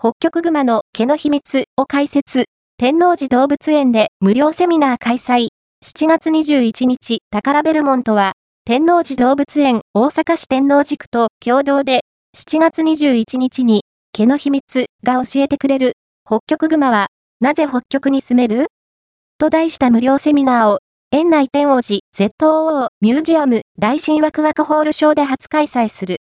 北極熊の毛の秘密を解説、天王寺動物園で無料セミナー開催。7月21日、宝ベルモントは、天王寺動物園大阪市天王寺区と共同で、7月21日に、毛の秘密が教えてくれる、北極熊は、なぜ北極に住める？と題した無料セミナーを、園内天王寺 ZOO ミュージアム大新ワクワクホールショーで初開催する。